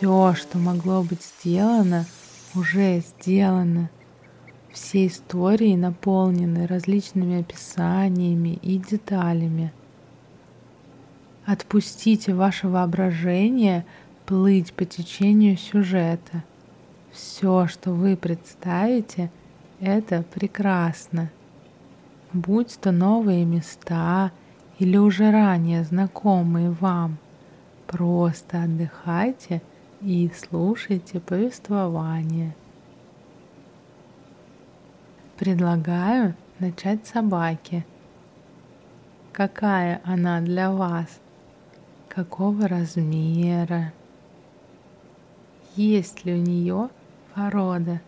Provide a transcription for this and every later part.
Все, что могло быть сделано, уже сделано. Все истории наполнены различными описаниями и деталями. Отпустите ваше воображение плыть по течению сюжета. Все, что вы представите, это прекрасно. Будь то новые места или уже ранее знакомые вам, просто отдыхайте и слушайте повествование. Предлагаю начать с собаки. Какая она для вас? Какого размера? Есть ли у нее порода?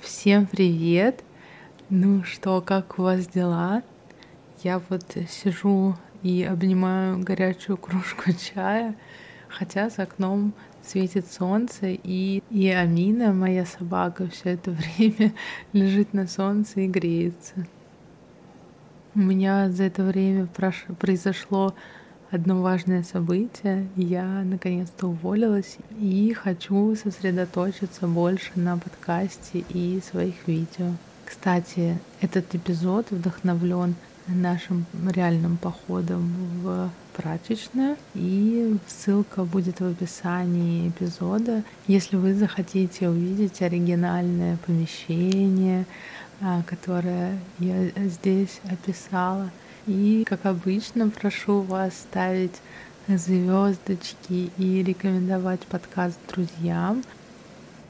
Всем привет! Ну что, как у вас дела? Я вот сижу и обнимаю горячую кружку чая, хотя за окном светит солнце, и, и Амина, моя собака, все это время лежит на солнце и греется. У меня за это время прош... произошло одно важное событие. Я наконец-то уволилась и хочу сосредоточиться больше на подкасте и своих видео. Кстати, этот эпизод вдохновлен нашим реальным походом в прачечную. И ссылка будет в описании эпизода. Если вы захотите увидеть оригинальное помещение, а, которое я здесь описала. И, как обычно, прошу вас ставить звездочки и рекомендовать подкаст друзьям.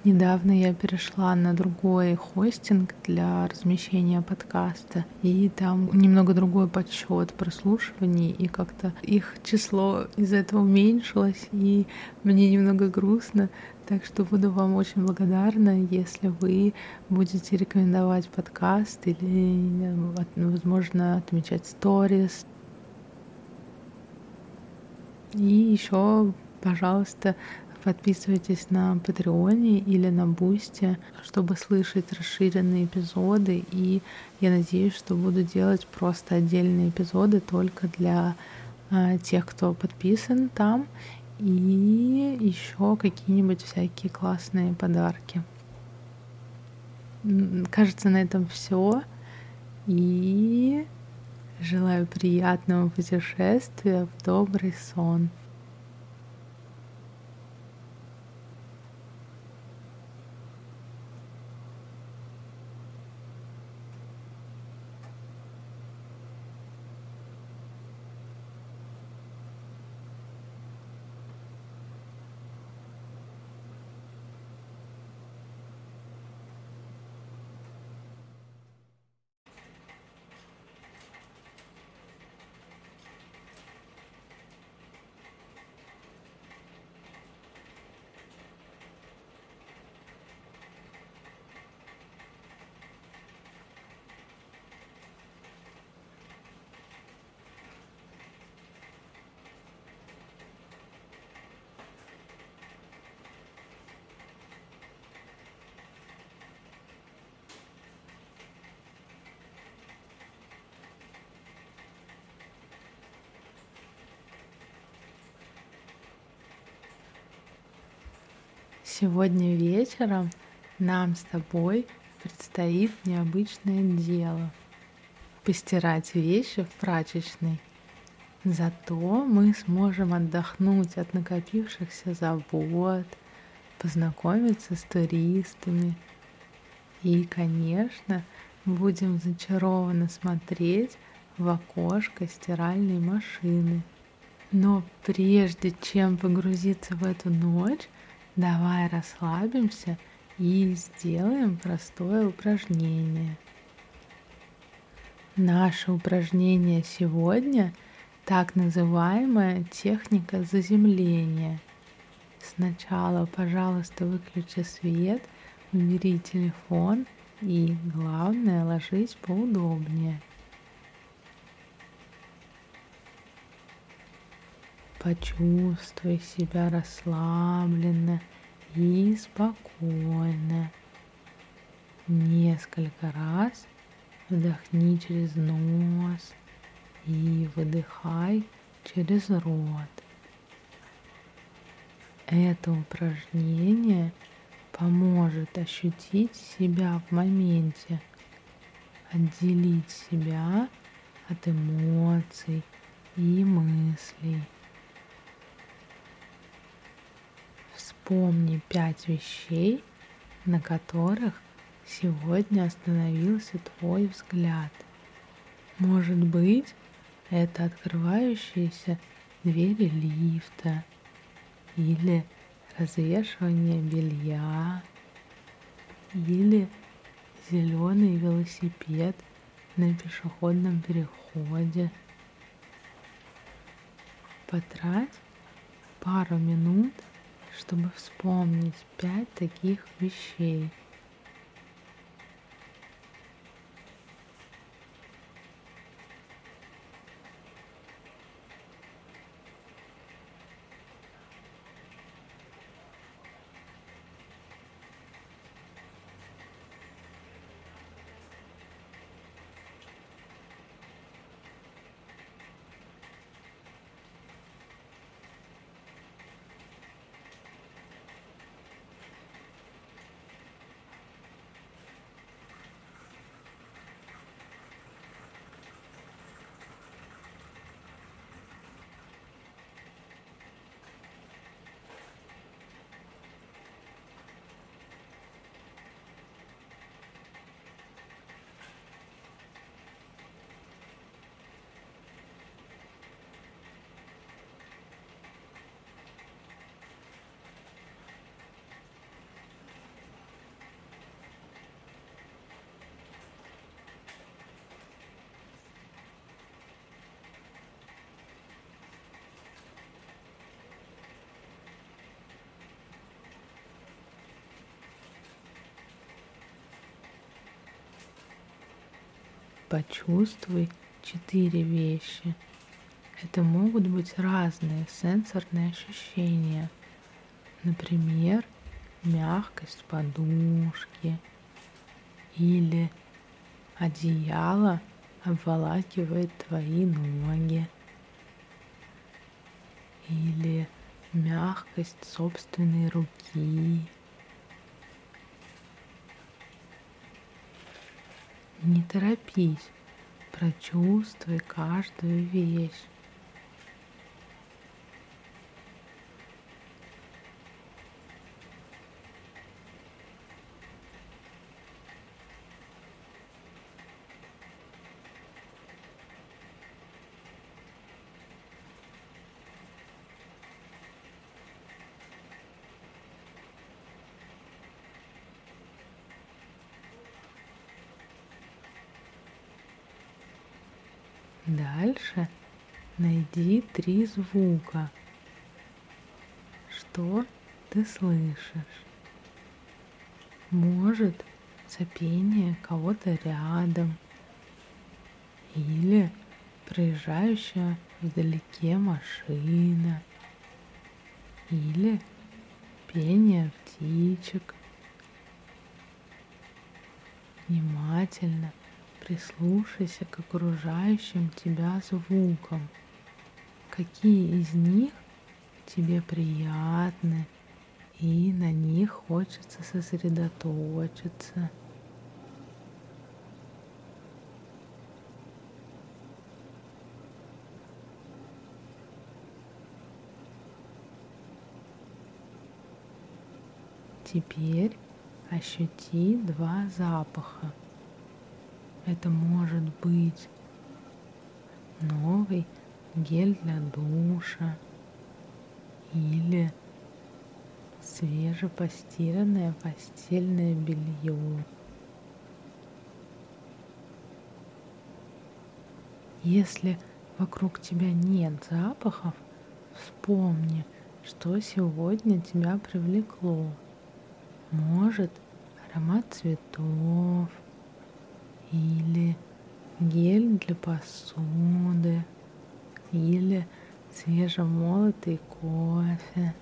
Недавно я перешла на другой хостинг для размещения подкаста, и там немного другой подсчет прослушиваний, и как-то их число из-за этого уменьшилось, и мне немного грустно, так что буду вам очень благодарна, если вы будете рекомендовать подкаст или, возможно, отмечать сторис. И еще, пожалуйста, Подписывайтесь на Патреоне или на Бусте, чтобы слышать расширенные эпизоды. И я надеюсь, что буду делать просто отдельные эпизоды только для э, тех, кто подписан там. И еще какие-нибудь всякие классные подарки. Кажется, на этом все. И желаю приятного путешествия в добрый сон. Сегодня вечером нам с тобой предстоит необычное дело — постирать вещи в прачечной. Зато мы сможем отдохнуть от накопившихся забот, познакомиться с туристами и, конечно, будем зачарованно смотреть в окошко стиральной машины. Но прежде чем погрузиться в эту ночь, Давай расслабимся и сделаем простое упражнение. Наше упражнение сегодня – так называемая техника заземления. Сначала, пожалуйста, выключи свет, убери телефон и, главное, ложись поудобнее. Почувствуй себя расслабленно и спокойно. Несколько раз вдохни через нос и выдыхай через рот. Это упражнение поможет ощутить себя в моменте, отделить себя от эмоций и мыслей. Вспомни пять вещей, на которых сегодня остановился твой взгляд. Может быть, это открывающиеся двери лифта – или развешивание белья, или зеленый велосипед на пешеходном переходе. Потрать пару минут, чтобы вспомнить пять таких вещей – почувствуй четыре вещи. Это могут быть разные сенсорные ощущения. Например, мягкость подушки или одеяло обволакивает твои ноги или мягкость собственной руки Не торопись, прочувствуй каждую вещь. Найди три звука. Что ты слышишь? Может, сопение кого-то рядом или проезжающая вдалеке машина или пение птичек. Внимательно прислушайся к окружающим тебя звукам. Какие из них тебе приятны, и на них хочется сосредоточиться. Теперь ощути два запаха. Это может быть новый гель для душа или свежепостиранное постельное белье. Если вокруг тебя нет запахов, вспомни, что сегодня тебя привлекло. Может, аромат цветов или гель для посуды или свежемолотый кофе.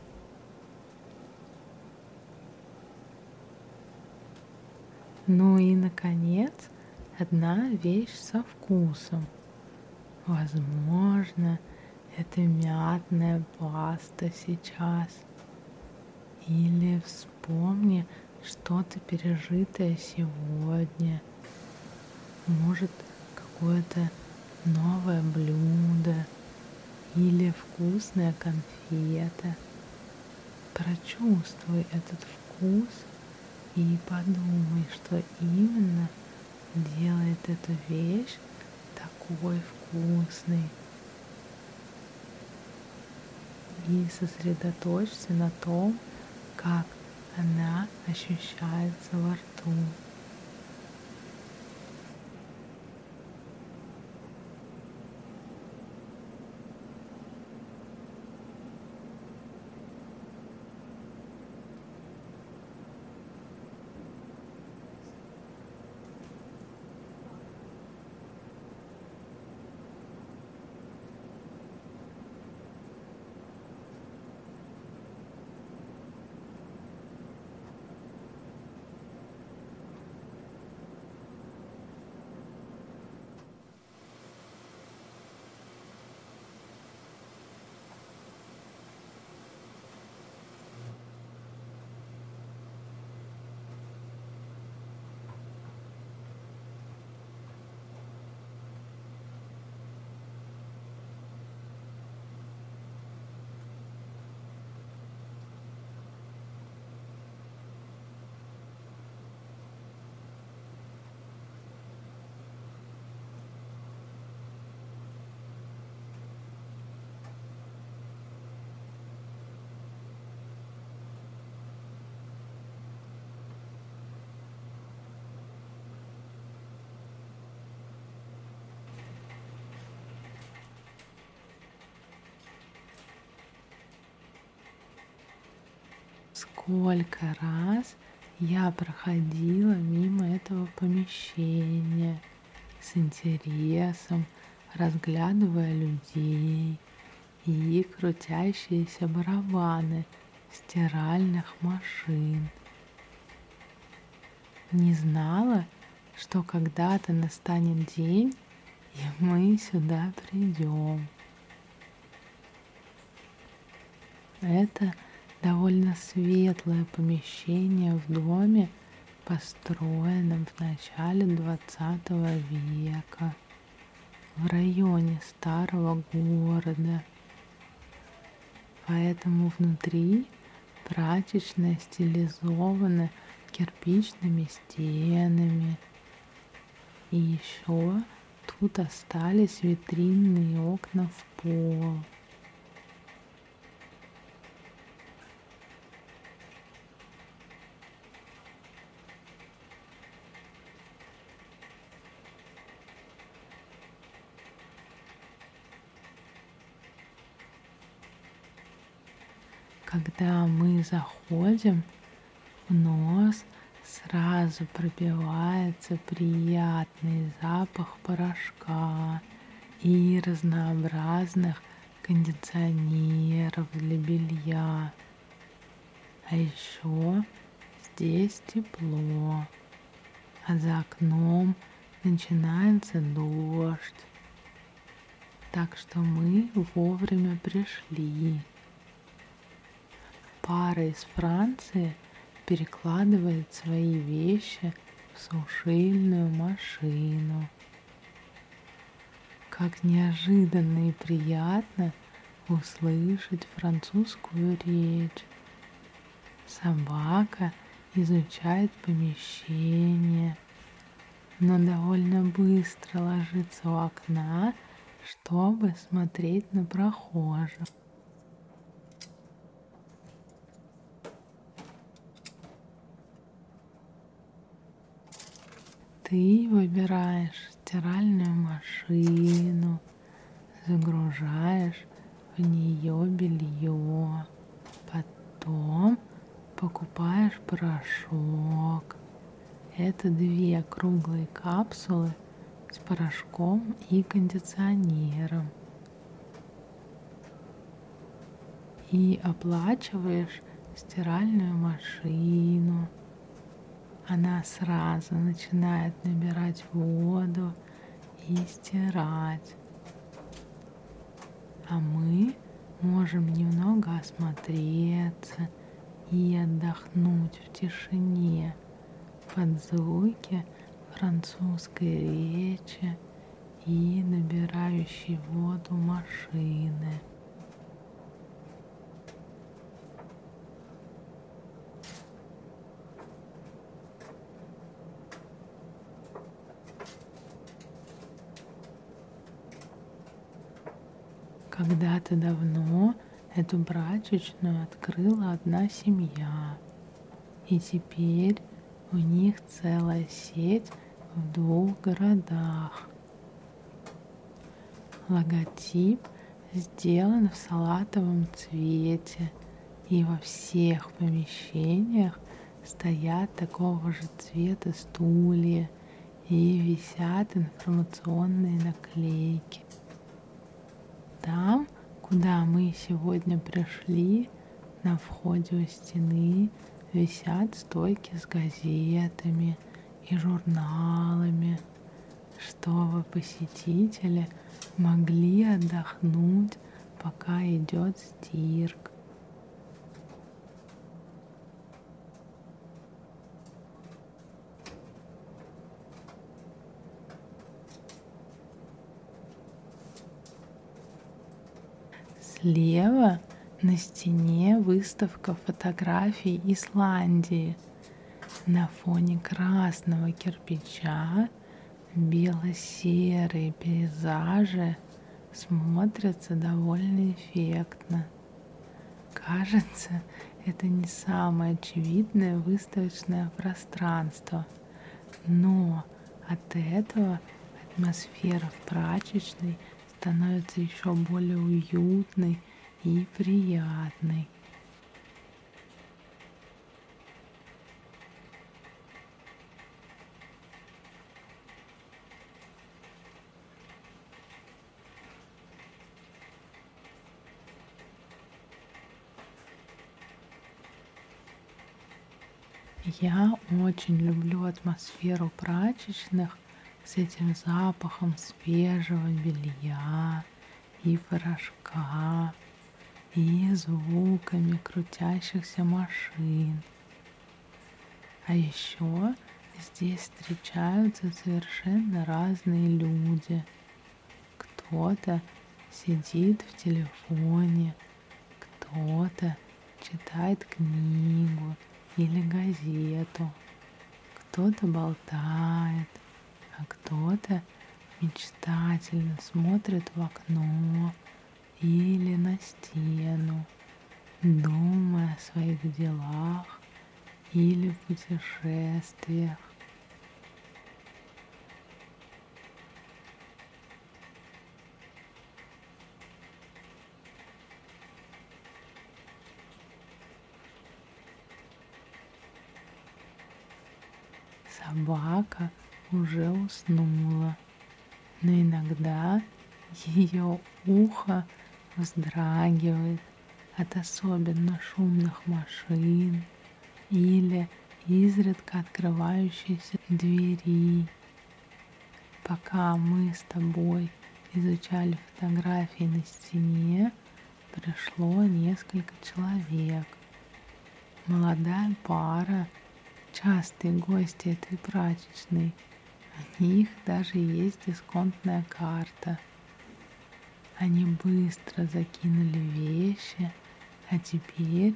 Ну и, наконец, одна вещь со вкусом. Возможно, это мятная паста сейчас. Или вспомни что-то пережитое сегодня. Может, какое-то новое блюдо или вкусная конфета. Прочувствуй этот вкус – и подумай, что именно делает эту вещь такой вкусной. И сосредоточься на том, как она ощущается во рту. Сколько раз я проходила мимо этого помещения с интересом, разглядывая людей и крутящиеся барабаны стиральных машин. Не знала, что когда-то настанет день, и мы сюда придем. Это довольно светлое помещение в доме, построенном в начале 20 века в районе старого города. Поэтому внутри прачечная стилизована кирпичными стенами. И еще тут остались витринные окна в пол. Когда мы заходим, в нос сразу пробивается приятный запах порошка и разнообразных кондиционеров для белья. А еще здесь тепло, а за окном начинается дождь. Так что мы вовремя пришли пара из Франции перекладывает свои вещи в сушильную машину. Как неожиданно и приятно услышать французскую речь. Собака изучает помещение, но довольно быстро ложится у окна, чтобы смотреть на прохожих. Ты выбираешь стиральную машину, загружаешь в нее белье, потом покупаешь порошок. Это две круглые капсулы с порошком и кондиционером. И оплачиваешь стиральную машину. Она сразу начинает набирать воду и стирать. А мы можем немного осмотреться и отдохнуть в тишине под звуки французской речи и набирающей воду машины. Когда-то давно эту прачечную открыла одна семья. И теперь у них целая сеть в двух городах. Логотип сделан в салатовом цвете, и во всех помещениях стоят такого же цвета стулья и висят информационные наклейки. Там, куда мы сегодня пришли, на входе у стены висят стойки с газетами и журналами, чтобы посетители могли отдохнуть, пока идет стирка. Слева на стене выставка фотографий Исландии. На фоне красного кирпича бело-серые пейзажи смотрятся довольно эффектно. Кажется, это не самое очевидное выставочное пространство, но от этого атмосфера в прачечной – становится еще более уютной и приятной. Я очень люблю атмосферу прачечных с этим запахом свежего белья и порошка и звуками крутящихся машин. А еще здесь встречаются совершенно разные люди. Кто-то сидит в телефоне, кто-то читает книгу или газету, кто-то болтает, кто-то мечтательно смотрит в окно или на стену, думая о своих делах или путешествиях. Собака уже уснула, но иногда ее ухо вздрагивает от особенно шумных машин или изредка открывающейся двери. Пока мы с тобой изучали фотографии на стене, пришло несколько человек. Молодая пара, частые гости этой прачечной – них даже есть дисконтная карта. Они быстро закинули вещи, а теперь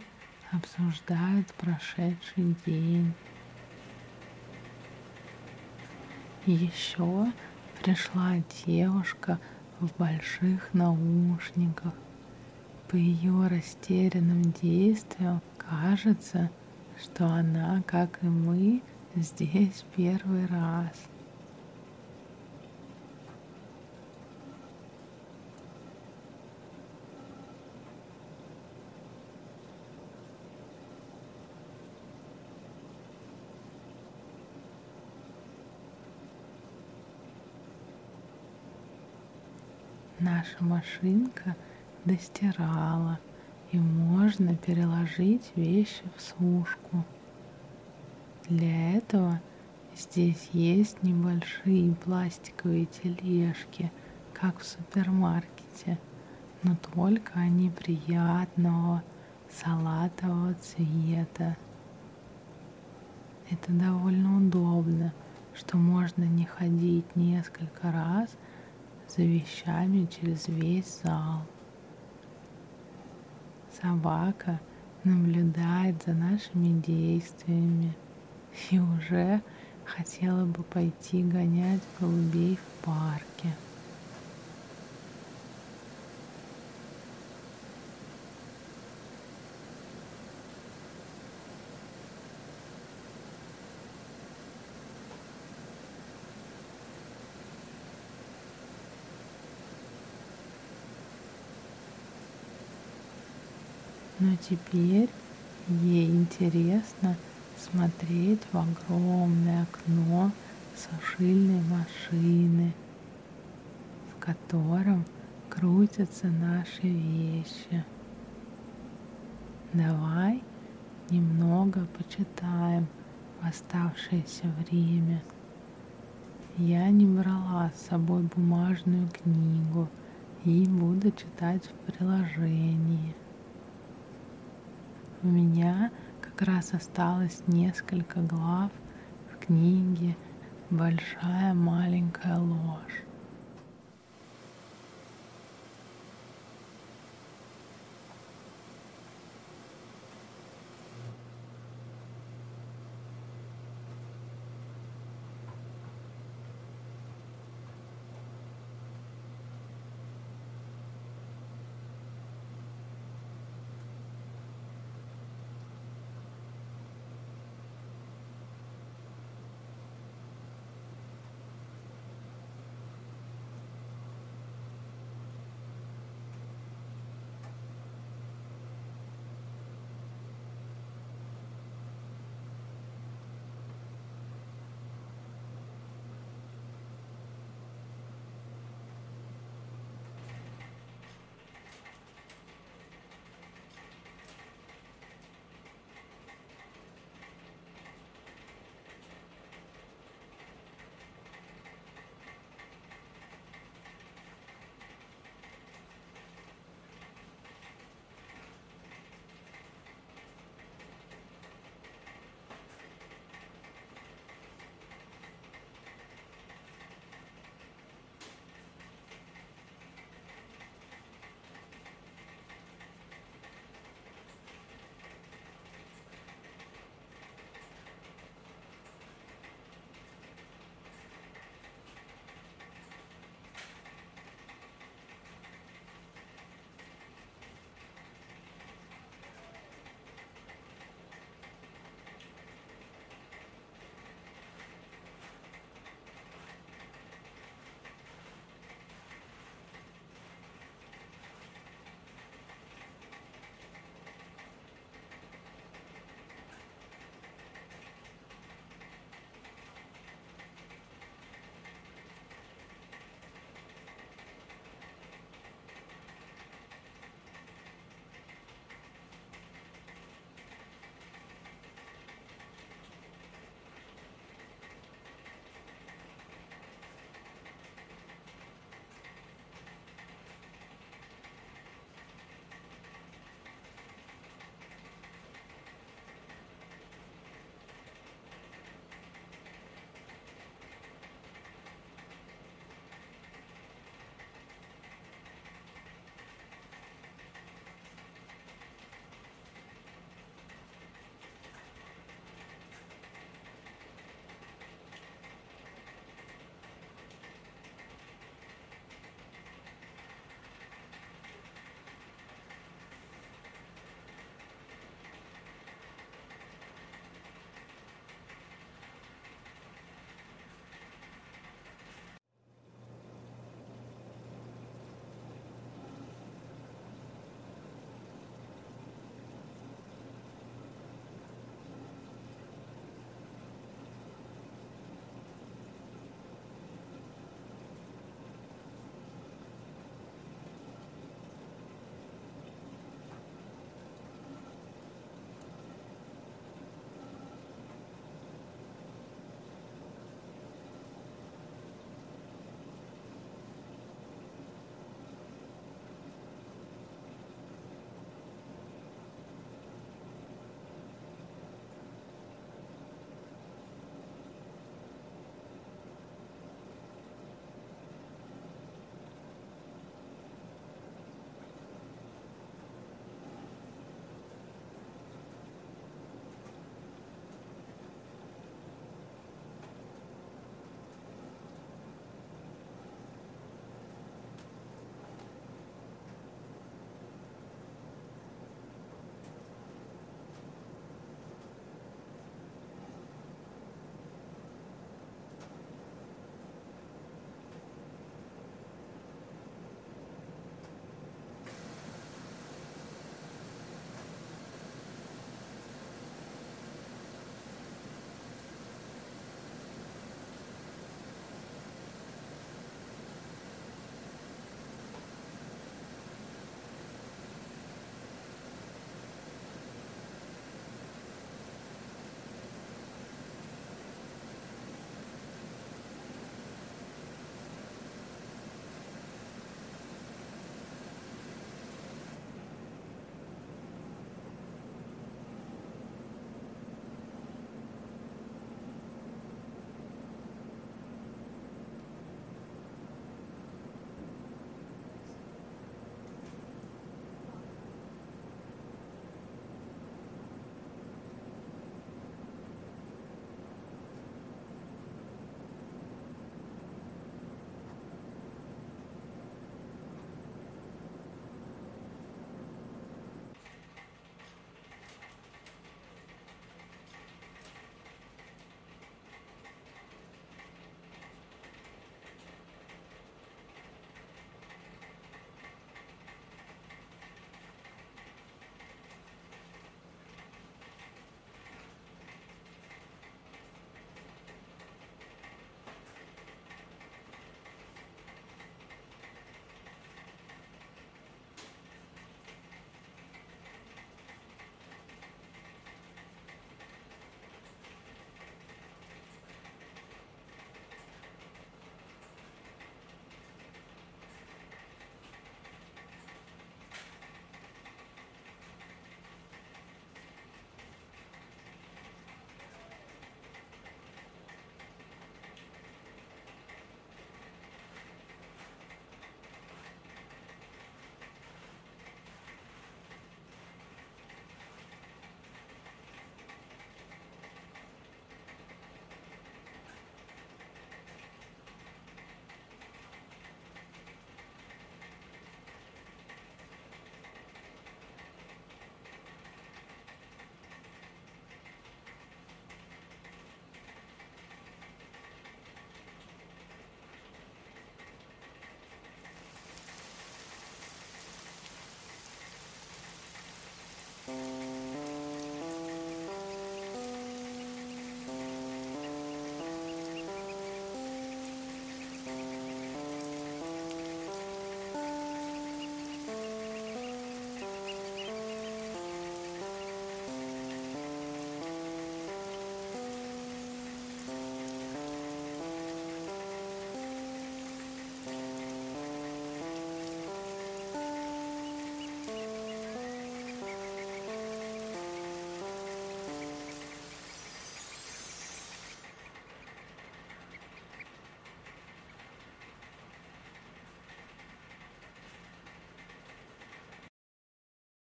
обсуждают прошедший день. Еще пришла девушка в больших наушниках. По ее растерянным действиям кажется, что она, как и мы, здесь первый раз. Наша машинка достирала, и можно переложить вещи в сушку. Для этого здесь есть небольшие пластиковые тележки, как в супермаркете, но только они приятного салатового цвета. Это довольно удобно, что можно не ходить несколько раз за вещами через весь зал. Собака наблюдает за нашими действиями и уже хотела бы пойти гонять голубей в парке. Но теперь ей интересно смотреть в огромное окно сушильной машины, в котором крутятся наши вещи. Давай немного почитаем в оставшееся время. Я не брала с собой бумажную книгу и буду читать в приложении. У меня как раз осталось несколько глав в книге «Большая маленькая ложь».